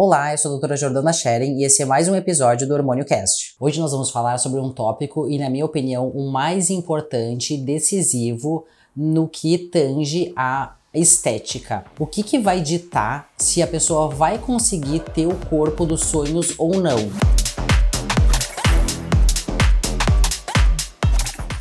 Olá, eu sou a doutora Jordana Scheren e esse é mais um episódio do Hormônio Cast. Hoje nós vamos falar sobre um tópico e, na minha opinião, o mais importante e decisivo no que tange a estética. O que, que vai ditar se a pessoa vai conseguir ter o corpo dos sonhos ou não?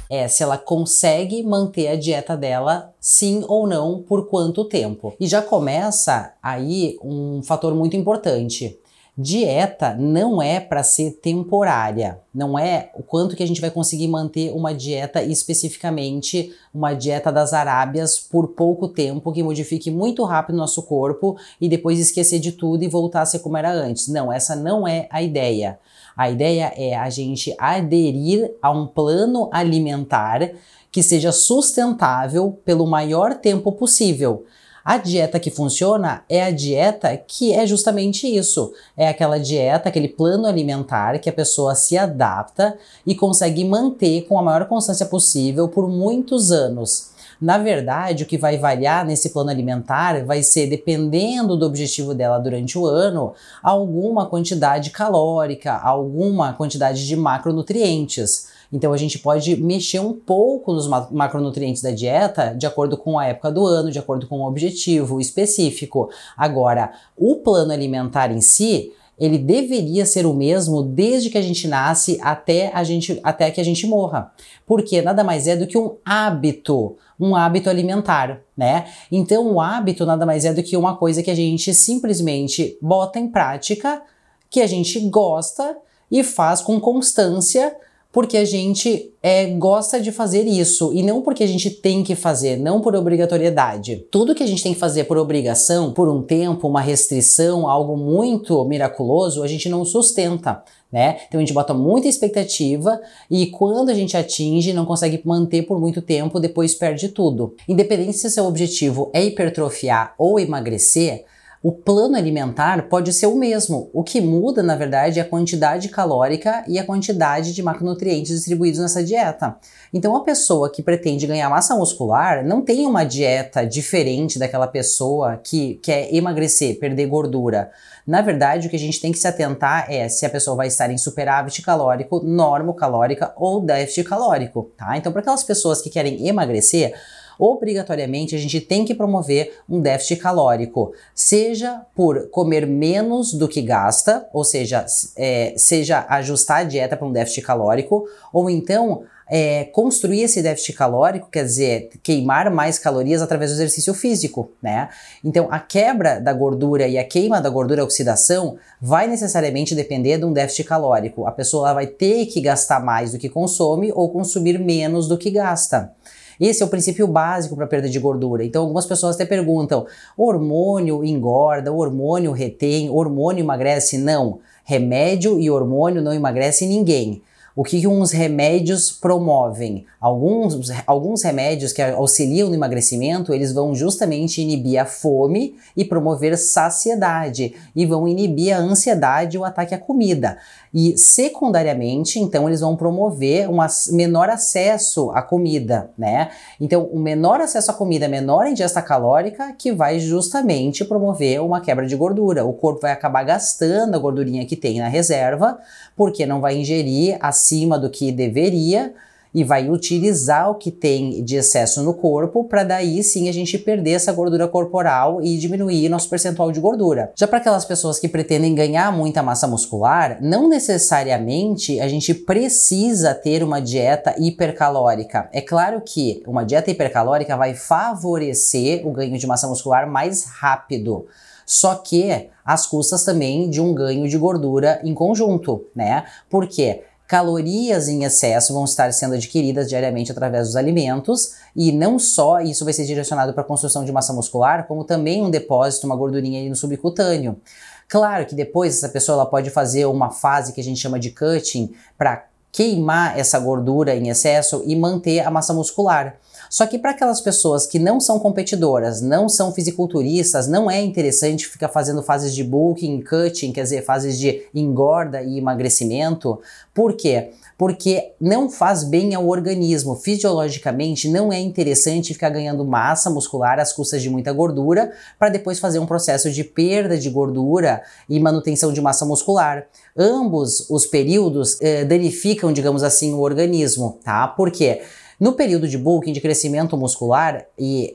É se ela consegue manter a dieta dela, sim ou não, por quanto tempo. E já começa aí um fator muito importante. Dieta não é para ser temporária, não é o quanto que a gente vai conseguir manter uma dieta especificamente, uma dieta das Arábias por pouco tempo que modifique muito rápido o nosso corpo e depois esquecer de tudo e voltar a ser como era antes. Não, essa não é a ideia. A ideia é a gente aderir a um plano alimentar que seja sustentável pelo maior tempo possível. A dieta que funciona é a dieta que é justamente isso. É aquela dieta, aquele plano alimentar que a pessoa se adapta e consegue manter com a maior constância possível por muitos anos. Na verdade, o que vai variar nesse plano alimentar vai ser, dependendo do objetivo dela durante o ano, alguma quantidade calórica, alguma quantidade de macronutrientes. Então a gente pode mexer um pouco nos macronutrientes da dieta de acordo com a época do ano, de acordo com o objetivo específico. Agora, o plano alimentar em si, ele deveria ser o mesmo desde que a gente nasce até, a gente, até que a gente morra. Porque nada mais é do que um hábito, um hábito alimentar, né? Então o hábito nada mais é do que uma coisa que a gente simplesmente bota em prática, que a gente gosta e faz com constância porque a gente é, gosta de fazer isso e não porque a gente tem que fazer, não por obrigatoriedade. Tudo que a gente tem que fazer por obrigação, por um tempo, uma restrição, algo muito miraculoso, a gente não sustenta. Né? Então a gente bota muita expectativa e quando a gente atinge, não consegue manter por muito tempo, depois perde tudo. Independente se seu objetivo é hipertrofiar ou emagrecer, o plano alimentar pode ser o mesmo. O que muda, na verdade, é a quantidade calórica e a quantidade de macronutrientes distribuídos nessa dieta. Então, a pessoa que pretende ganhar massa muscular não tem uma dieta diferente daquela pessoa que quer emagrecer, perder gordura. Na verdade, o que a gente tem que se atentar é se a pessoa vai estar em superávit calórico, normocalórica ou déficit calórico, tá? Então, para aquelas pessoas que querem emagrecer, obrigatoriamente a gente tem que promover um déficit calórico, seja por comer menos do que gasta, ou seja, é, seja ajustar a dieta para um déficit calórico, ou então é, construir esse déficit calórico, quer dizer, queimar mais calorias através do exercício físico, né? Então, a quebra da gordura e a queima da gordura, a oxidação, vai necessariamente depender de um déficit calórico. A pessoa vai ter que gastar mais do que consome ou consumir menos do que gasta. Esse é o princípio básico para perda de gordura. Então, algumas pessoas até perguntam: hormônio engorda, hormônio retém, hormônio emagrece? Não. Remédio e hormônio não emagrece ninguém. O que, que uns remédios promovem? Alguns, alguns remédios que auxiliam no emagrecimento, eles vão justamente inibir a fome e promover saciedade, e vão inibir a ansiedade e o ataque à comida. E secundariamente, então, eles vão promover um menor acesso à comida, né? Então, o menor acesso à comida, menor ingesta calórica, que vai justamente promover uma quebra de gordura. O corpo vai acabar gastando a gordurinha que tem na reserva, porque não vai ingerir acima do que deveria e vai utilizar o que tem de excesso no corpo para daí sim a gente perder essa gordura corporal e diminuir nosso percentual de gordura. Já para aquelas pessoas que pretendem ganhar muita massa muscular, não necessariamente a gente precisa ter uma dieta hipercalórica. É claro que uma dieta hipercalórica vai favorecer o ganho de massa muscular mais rápido só que às custas também de um ganho de gordura em conjunto, né? Porque calorias em excesso vão estar sendo adquiridas diariamente através dos alimentos e não só isso vai ser direcionado para a construção de massa muscular, como também um depósito, uma gordurinha aí no subcutâneo. Claro que depois essa pessoa ela pode fazer uma fase que a gente chama de cutting para queimar essa gordura em excesso e manter a massa muscular. Só que para aquelas pessoas que não são competidoras, não são fisiculturistas, não é interessante ficar fazendo fases de bulking, cutting, quer dizer, fases de engorda e emagrecimento. Por quê? Porque não faz bem ao organismo. Fisiologicamente, não é interessante ficar ganhando massa muscular às custas de muita gordura para depois fazer um processo de perda de gordura e manutenção de massa muscular. Ambos os períodos eh, danificam, digamos assim, o organismo, tá? Por quê? No período de bulking, de crescimento muscular, e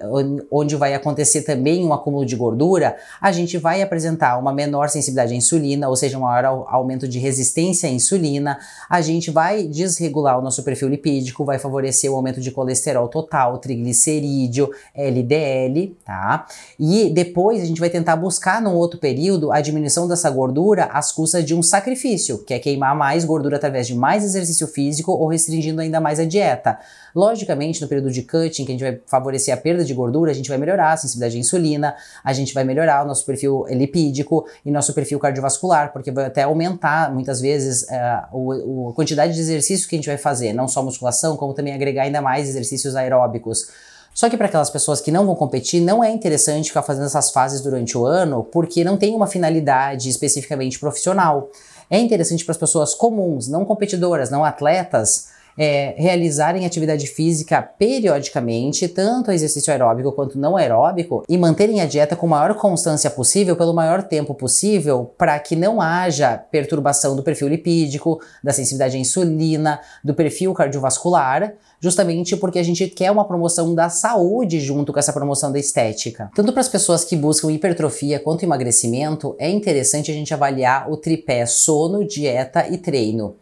onde vai acontecer também um acúmulo de gordura, a gente vai apresentar uma menor sensibilidade à insulina, ou seja, um maior aumento de resistência à insulina, a gente vai desregular o nosso perfil lipídico, vai favorecer o aumento de colesterol total, triglicerídeo, LDL, tá? E depois a gente vai tentar buscar num outro período a diminuição dessa gordura às custas de um sacrifício, que é queimar mais gordura através de mais exercício físico ou restringindo ainda mais a dieta. Logicamente, no período de cutting, que a gente vai favorecer a perda de gordura, a gente vai melhorar a sensibilidade à insulina, a gente vai melhorar o nosso perfil lipídico e nosso perfil cardiovascular, porque vai até aumentar muitas vezes uh, a quantidade de exercícios que a gente vai fazer, não só musculação, como também agregar ainda mais exercícios aeróbicos. Só que para aquelas pessoas que não vão competir, não é interessante ficar fazendo essas fases durante o ano, porque não tem uma finalidade especificamente profissional. É interessante para as pessoas comuns, não competidoras, não atletas, é, realizarem atividade física periodicamente, tanto exercício aeróbico quanto não aeróbico, e manterem a dieta com maior constância possível, pelo maior tempo possível, para que não haja perturbação do perfil lipídico, da sensibilidade à insulina, do perfil cardiovascular, justamente porque a gente quer uma promoção da saúde junto com essa promoção da estética. Tanto para as pessoas que buscam hipertrofia quanto emagrecimento, é interessante a gente avaliar o tripé sono, dieta e treino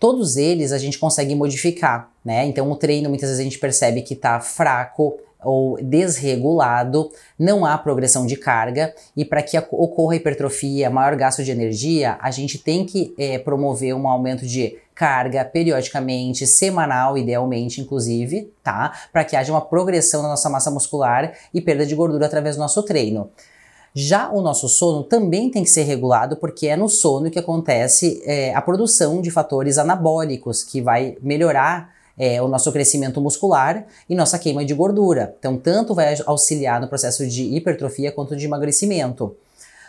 todos eles a gente consegue modificar, né? Então o treino muitas vezes a gente percebe que está fraco ou desregulado, não há progressão de carga e para que ocorra hipertrofia, maior gasto de energia, a gente tem que é, promover um aumento de carga periodicamente, semanal, idealmente, inclusive, tá? Para que haja uma progressão na nossa massa muscular e perda de gordura através do nosso treino. Já o nosso sono também tem que ser regulado, porque é no sono que acontece é, a produção de fatores anabólicos, que vai melhorar é, o nosso crescimento muscular e nossa queima de gordura. Então, tanto vai auxiliar no processo de hipertrofia quanto de emagrecimento.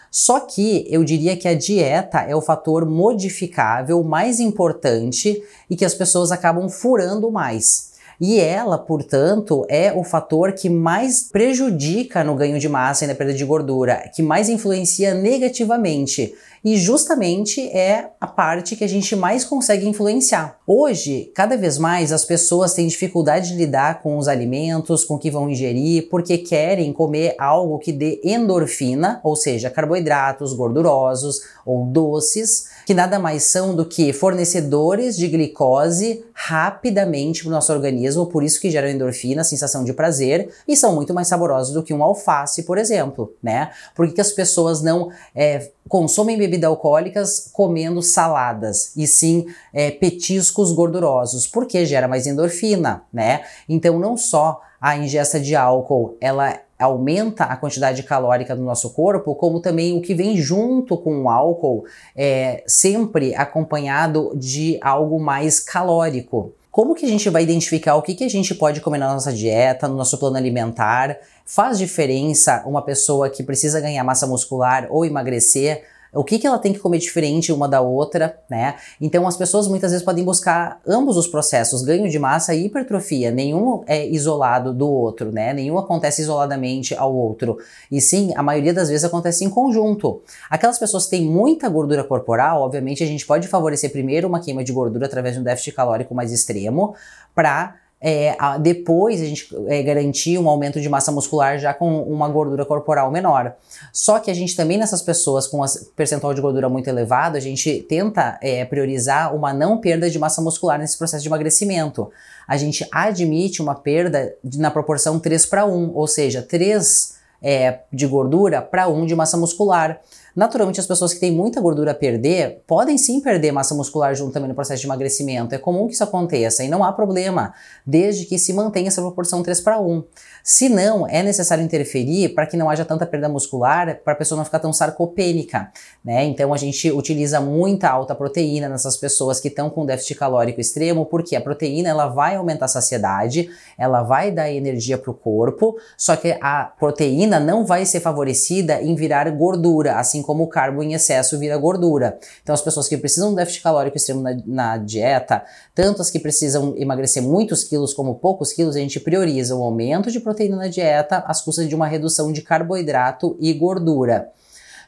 Só que eu diria que a dieta é o fator modificável mais importante e que as pessoas acabam furando mais. E ela, portanto, é o fator que mais prejudica no ganho de massa e na perda de gordura, que mais influencia negativamente. E justamente é a parte que a gente mais consegue influenciar. Hoje, cada vez mais as pessoas têm dificuldade de lidar com os alimentos, com o que vão ingerir, porque querem comer algo que dê endorfina, ou seja, carboidratos gordurosos ou doces, que nada mais são do que fornecedores de glicose rapidamente para o nosso organismo, por isso que geram endorfina, sensação de prazer, e são muito mais saborosos do que um alface, por exemplo, né? Por que, que as pessoas não é, consomem bebidas alcoólicas comendo saladas, e sim é, petiscos gordurosos? Porque gera mais endorfina, né? Então não só a ingesta de álcool, ela aumenta a quantidade calórica do nosso corpo, como também o que vem junto com o álcool, é sempre acompanhado de algo mais calórico. Como que a gente vai identificar o que, que a gente pode comer na nossa dieta, no nosso plano alimentar? Faz diferença uma pessoa que precisa ganhar massa muscular ou emagrecer o que, que ela tem que comer diferente uma da outra, né? Então as pessoas muitas vezes podem buscar ambos os processos, ganho de massa e hipertrofia. Nenhum é isolado do outro, né? Nenhum acontece isoladamente ao outro. E sim, a maioria das vezes acontece em conjunto. Aquelas pessoas que têm muita gordura corporal, obviamente a gente pode favorecer primeiro uma queima de gordura através de um déficit calórico mais extremo para é, a, depois a gente é, garantir um aumento de massa muscular já com uma gordura corporal menor. Só que a gente também nessas pessoas com percentual de gordura muito elevado, a gente tenta é, priorizar uma não perda de massa muscular nesse processo de emagrecimento. A gente admite uma perda de, na proporção 3 para 1, ou seja, 3 é, de gordura para 1 de massa muscular. Naturalmente, as pessoas que têm muita gordura a perder podem sim perder massa muscular junto também no processo de emagrecimento. É comum que isso aconteça e não há problema, desde que se mantenha essa proporção 3 para 1. Se não, é necessário interferir para que não haja tanta perda muscular, para a pessoa não ficar tão sarcopênica, né? Então a gente utiliza muita alta proteína nessas pessoas que estão com déficit calórico extremo, porque a proteína ela vai aumentar a saciedade, ela vai dar energia para o corpo, só que a proteína não vai ser favorecida em virar gordura, assim como o carbo em excesso vira gordura. Então as pessoas que precisam de déficit calórico extremo na, na dieta, tanto as que precisam emagrecer muitos quilos como poucos quilos, a gente prioriza o aumento de proteína na dieta às custas de uma redução de carboidrato e gordura.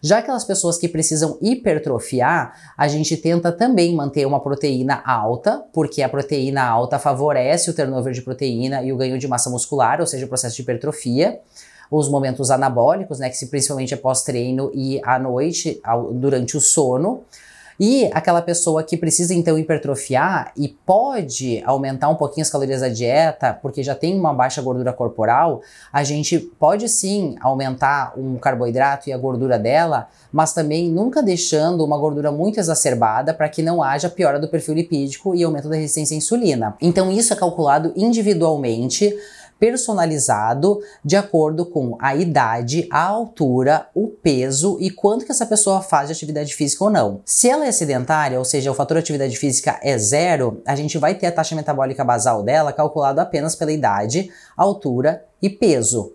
Já aquelas pessoas que precisam hipertrofiar, a gente tenta também manter uma proteína alta, porque a proteína alta favorece o turnover de proteína e o ganho de massa muscular, ou seja, o processo de hipertrofia os momentos anabólicos, né, que se principalmente é pós-treino e à noite, ao, durante o sono. E aquela pessoa que precisa então hipertrofiar e pode aumentar um pouquinho as calorias da dieta, porque já tem uma baixa gordura corporal, a gente pode sim aumentar um carboidrato e a gordura dela, mas também nunca deixando uma gordura muito exacerbada para que não haja piora do perfil lipídico e aumento da resistência à insulina. Então isso é calculado individualmente personalizado de acordo com a idade, a altura, o peso e quanto que essa pessoa faz de atividade física ou não. Se ela é sedentária, ou seja, o fator atividade física é zero, a gente vai ter a taxa metabólica basal dela calculada apenas pela idade, altura e peso.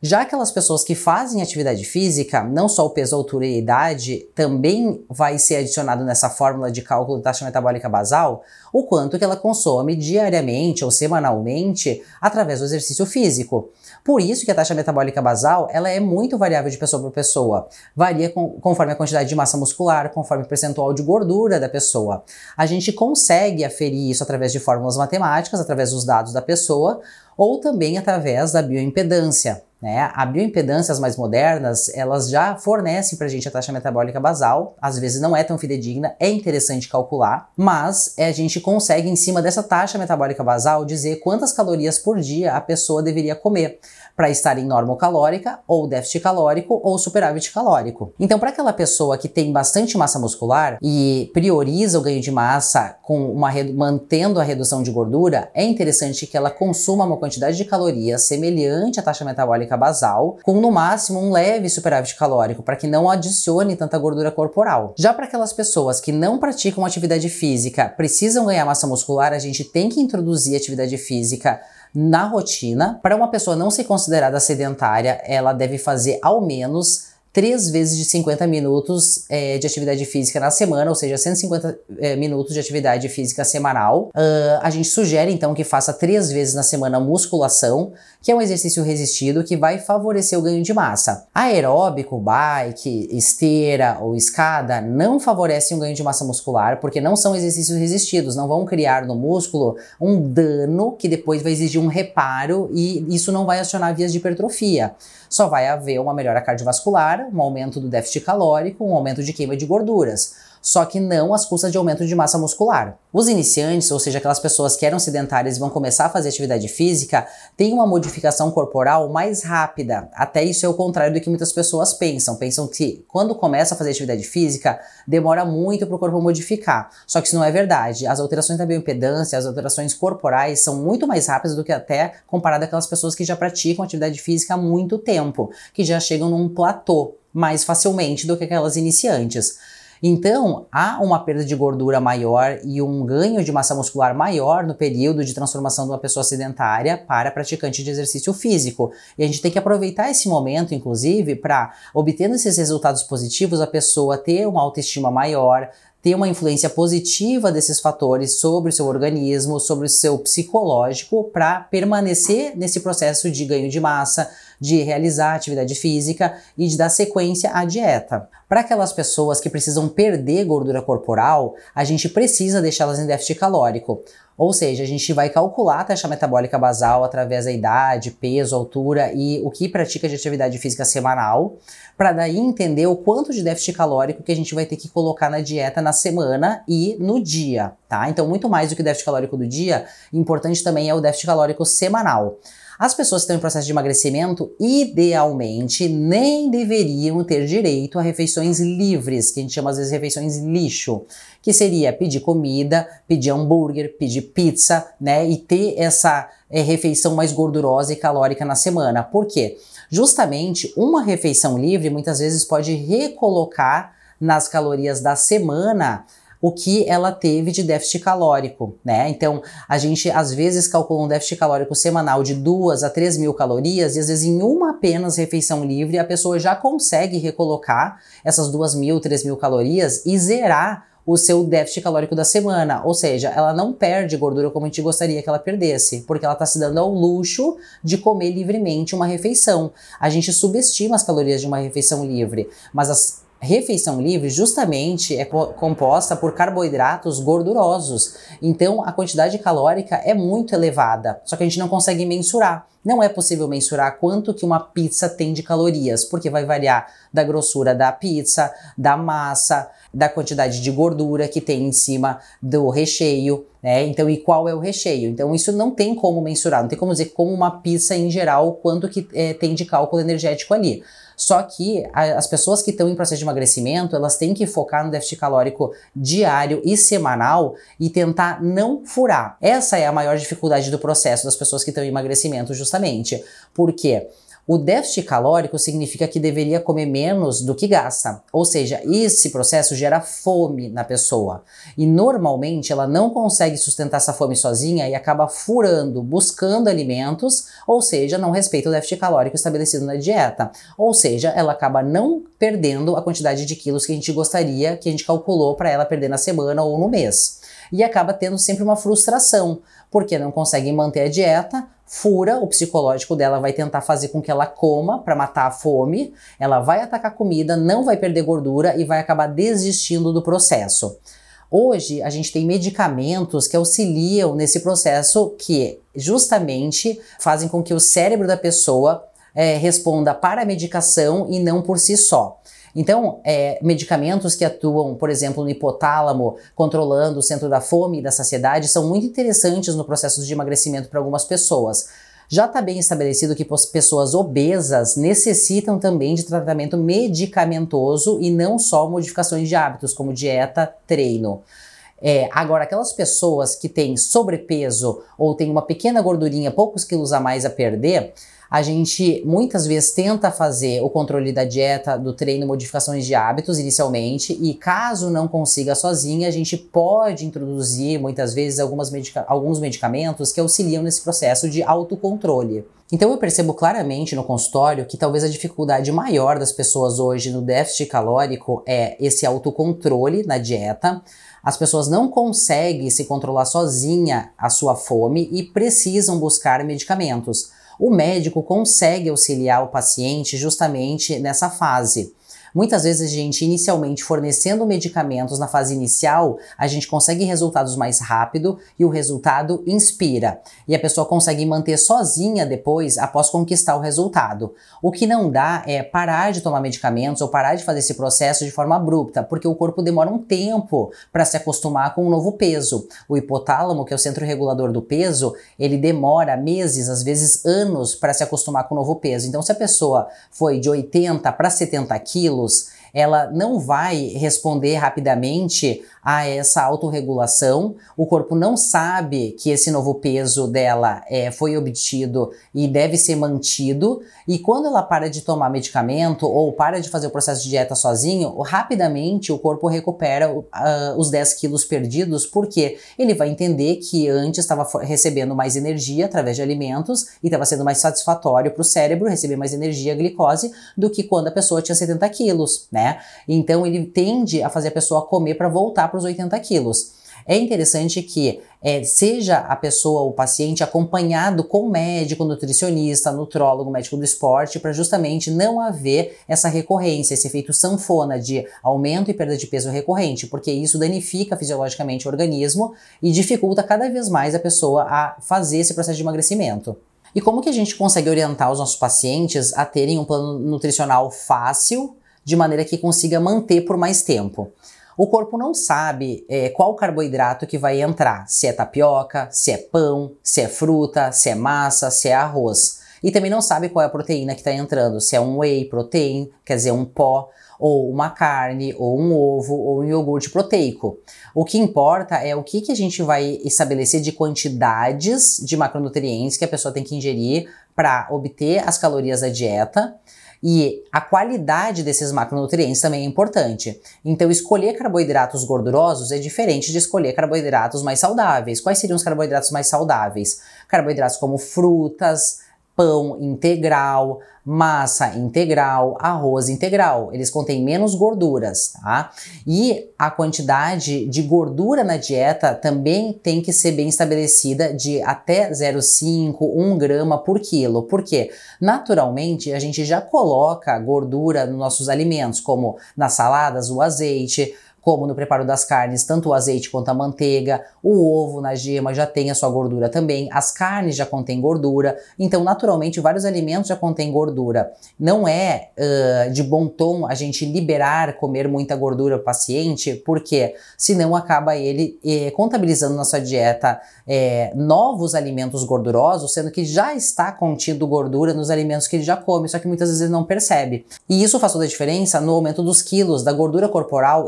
Já aquelas pessoas que fazem atividade física, não só o peso, altura e idade, também vai ser adicionado nessa fórmula de cálculo da taxa metabólica basal, o quanto que ela consome diariamente ou semanalmente através do exercício físico. Por isso que a taxa metabólica basal ela é muito variável de pessoa para pessoa. Varia com, conforme a quantidade de massa muscular, conforme o percentual de gordura da pessoa. A gente consegue aferir isso através de fórmulas matemáticas, através dos dados da pessoa, ou também através da bioimpedância. Né? A bioimpedância, as mais modernas, elas já fornecem para a gente a taxa metabólica basal, às vezes não é tão fidedigna, é interessante calcular, mas é, a gente consegue, em cima dessa taxa metabólica basal, dizer quantas calorias por dia a pessoa deveria comer para estar em norma calórica, ou déficit calórico, ou superávit calórico. Então, para aquela pessoa que tem bastante massa muscular e prioriza o ganho de massa com uma mantendo a redução de gordura, é interessante que ela consuma uma quantidade de calorias semelhante à taxa metabólica basal, com no máximo um leve superávit calórico, para que não adicione tanta gordura corporal. Já para aquelas pessoas que não praticam atividade física, precisam ganhar massa muscular, a gente tem que introduzir atividade física na rotina. Para uma pessoa não ser considerada sedentária, ela deve fazer ao menos três vezes de 50 minutos é, de atividade física na semana, ou seja, 150 é, minutos de atividade física semanal. Uh, a gente sugere então que faça três vezes na semana musculação, que é um exercício resistido que vai favorecer o ganho de massa. Aeróbico, bike, esteira ou escada não favorecem o ganho de massa muscular porque não são exercícios resistidos, não vão criar no músculo um dano que depois vai exigir um reparo e isso não vai acionar vias de hipertrofia. Só vai haver uma melhora cardiovascular, um aumento do déficit calórico, um aumento de queima de gorduras só que não às custas de aumento de massa muscular. Os iniciantes, ou seja, aquelas pessoas que eram sedentárias e vão começar a fazer atividade física, têm uma modificação corporal mais rápida. Até isso é o contrário do que muitas pessoas pensam. Pensam que quando começa a fazer atividade física, demora muito para o corpo modificar. Só que isso não é verdade. As alterações da bioimpedância, as alterações corporais são muito mais rápidas do que até comparado àquelas pessoas que já praticam atividade física há muito tempo, que já chegam num platô mais facilmente do que aquelas iniciantes. Então, há uma perda de gordura maior e um ganho de massa muscular maior no período de transformação de uma pessoa sedentária para praticante de exercício físico. E a gente tem que aproveitar esse momento, inclusive, para, obtendo esses resultados positivos, a pessoa ter uma autoestima maior, ter uma influência positiva desses fatores sobre o seu organismo, sobre o seu psicológico, para permanecer nesse processo de ganho de massa, de realizar atividade física e de dar sequência à dieta. Para aquelas pessoas que precisam perder gordura corporal, a gente precisa deixá-las em déficit calórico. Ou seja, a gente vai calcular a taxa metabólica basal através da idade, peso, altura e o que pratica de atividade física semanal, para daí entender o quanto de déficit calórico que a gente vai ter que colocar na dieta na semana e no dia, tá? Então, muito mais do que o déficit calórico do dia, importante também é o déficit calórico semanal. As pessoas que estão em processo de emagrecimento, idealmente, nem deveriam ter direito a refeições livres, que a gente chama às vezes refeições lixo, que seria pedir comida, pedir hambúrguer, pedir pizza, né, e ter essa é, refeição mais gordurosa e calórica na semana. Por quê? Justamente uma refeição livre muitas vezes pode recolocar nas calorias da semana o que ela teve de déficit calórico, né? Então, a gente às vezes calcula um déficit calórico semanal de 2 a 3 mil calorias e às vezes em uma apenas refeição livre a pessoa já consegue recolocar essas 2 mil, 3 mil calorias e zerar o seu déficit calórico da semana, ou seja, ela não perde gordura como a gente gostaria que ela perdesse, porque ela está se dando ao luxo de comer livremente uma refeição. A gente subestima as calorias de uma refeição livre, mas as refeição livre justamente é composta por carboidratos gordurosos. Então a quantidade calórica é muito elevada, só que a gente não consegue mensurar. Não é possível mensurar quanto que uma pizza tem de calorias, porque vai variar da grossura da pizza, da massa, da quantidade de gordura que tem em cima do recheio, né? Então, e qual é o recheio? Então, isso não tem como mensurar, não tem como dizer como uma pizza em geral, quanto que é, tem de cálculo energético ali. Só que a, as pessoas que estão em processo de emagrecimento, elas têm que focar no déficit calórico diário e semanal e tentar não furar. Essa é a maior dificuldade do processo das pessoas que estão em emagrecimento, justamente. Por quê? O déficit calórico significa que deveria comer menos do que gasta, ou seja, esse processo gera fome na pessoa. E normalmente ela não consegue sustentar essa fome sozinha e acaba furando, buscando alimentos, ou seja, não respeita o déficit calórico estabelecido na dieta. Ou seja, ela acaba não perdendo a quantidade de quilos que a gente gostaria, que a gente calculou para ela perder na semana ou no mês. E acaba tendo sempre uma frustração, porque não consegue manter a dieta, fura, o psicológico dela vai tentar fazer com que ela coma para matar a fome, ela vai atacar comida, não vai perder gordura e vai acabar desistindo do processo. Hoje a gente tem medicamentos que auxiliam nesse processo que justamente fazem com que o cérebro da pessoa é, responda para a medicação e não por si só. Então, é, medicamentos que atuam, por exemplo, no hipotálamo, controlando o centro da fome e da saciedade, são muito interessantes no processo de emagrecimento para algumas pessoas. Já está bem estabelecido que pessoas obesas necessitam também de tratamento medicamentoso e não só modificações de hábitos, como dieta, treino. É, agora, aquelas pessoas que têm sobrepeso ou têm uma pequena gordurinha, poucos quilos a mais a perder, a gente muitas vezes tenta fazer o controle da dieta, do treino, modificações de hábitos inicialmente, e caso não consiga sozinha, a gente pode introduzir muitas vezes medica alguns medicamentos que auxiliam nesse processo de autocontrole. Então eu percebo claramente no consultório que talvez a dificuldade maior das pessoas hoje no déficit calórico é esse autocontrole na dieta. As pessoas não conseguem se controlar sozinha a sua fome e precisam buscar medicamentos o médico consegue auxiliar o paciente justamente nessa fase. Muitas vezes a gente inicialmente fornecendo medicamentos na fase inicial, a gente consegue resultados mais rápido e o resultado inspira. E a pessoa consegue manter sozinha depois após conquistar o resultado. O que não dá é parar de tomar medicamentos ou parar de fazer esse processo de forma abrupta, porque o corpo demora um tempo para se acostumar com um novo peso. O hipotálamo, que é o centro regulador do peso, ele demora meses, às vezes anos, para se acostumar com o novo peso. Então, se a pessoa foi de 80 para 70 quilos, Deus ela não vai responder rapidamente a essa autorregulação. O corpo não sabe que esse novo peso dela é, foi obtido e deve ser mantido. E quando ela para de tomar medicamento ou para de fazer o processo de dieta sozinho, rapidamente o corpo recupera uh, os 10 quilos perdidos, porque ele vai entender que antes estava recebendo mais energia através de alimentos e estava sendo mais satisfatório para o cérebro receber mais energia, glicose, do que quando a pessoa tinha 70 quilos, né? Então ele tende a fazer a pessoa comer para voltar para os 80 quilos. É interessante que é, seja a pessoa, o paciente, acompanhado com médico, nutricionista, nutrólogo, médico do esporte, para justamente não haver essa recorrência, esse efeito sanfona de aumento e perda de peso recorrente, porque isso danifica fisiologicamente o organismo e dificulta cada vez mais a pessoa a fazer esse processo de emagrecimento. E como que a gente consegue orientar os nossos pacientes a terem um plano nutricional fácil, de maneira que consiga manter por mais tempo? O corpo não sabe é, qual carboidrato que vai entrar, se é tapioca, se é pão, se é fruta, se é massa, se é arroz. E também não sabe qual é a proteína que está entrando, se é um whey protein, quer dizer, um pó, ou uma carne, ou um ovo, ou um iogurte proteico. O que importa é o que, que a gente vai estabelecer de quantidades de macronutrientes que a pessoa tem que ingerir para obter as calorias da dieta e a qualidade desses macronutrientes também é importante. Então, escolher carboidratos gordurosos é diferente de escolher carboidratos mais saudáveis. Quais seriam os carboidratos mais saudáveis? Carboidratos como frutas, pão integral, massa integral, arroz integral. Eles contêm menos gorduras, tá? E a quantidade de gordura na dieta também tem que ser bem estabelecida de até 0,5, 1 grama por quilo. Porque, naturalmente, a gente já coloca gordura nos nossos alimentos, como nas saladas, o azeite, como no preparo das carnes, tanto o azeite quanto a manteiga, o ovo na gema já tem a sua gordura também, as carnes já contêm gordura, então naturalmente vários alimentos já contêm gordura. Não é uh, de bom tom a gente liberar comer muita gordura ao paciente, porque senão acaba ele eh, contabilizando na sua dieta eh, novos alimentos gordurosos, sendo que já está contido gordura nos alimentos que ele já come, só que muitas vezes ele não percebe. E isso faz toda a diferença no aumento dos quilos da gordura corporal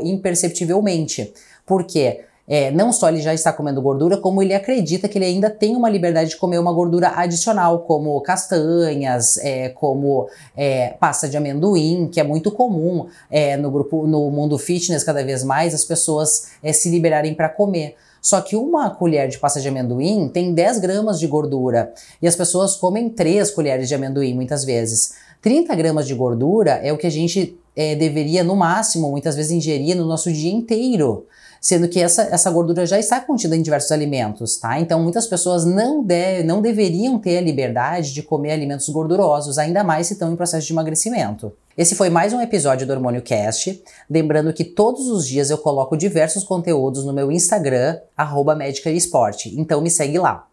imperceptivelmente. Por quê? é, não só ele já está comendo gordura, como ele acredita que ele ainda tem uma liberdade de comer uma gordura adicional, como castanhas, é, como é, pasta de amendoim, que é muito comum é, no grupo, no mundo fitness, cada vez mais as pessoas é, se liberarem para comer. Só que uma colher de pasta de amendoim tem 10 gramas de gordura e as pessoas comem 3 colheres de amendoim muitas vezes. 30 gramas de gordura é o que a gente é, deveria, no máximo, muitas vezes ingerir no nosso dia inteiro sendo que essa, essa gordura já está contida em diversos alimentos, tá? Então muitas pessoas não, de, não deveriam ter a liberdade de comer alimentos gordurosos, ainda mais se estão em processo de emagrecimento. Esse foi mais um episódio do Hormônio Cast. Lembrando que todos os dias eu coloco diversos conteúdos no meu Instagram, arroba. Então me segue lá.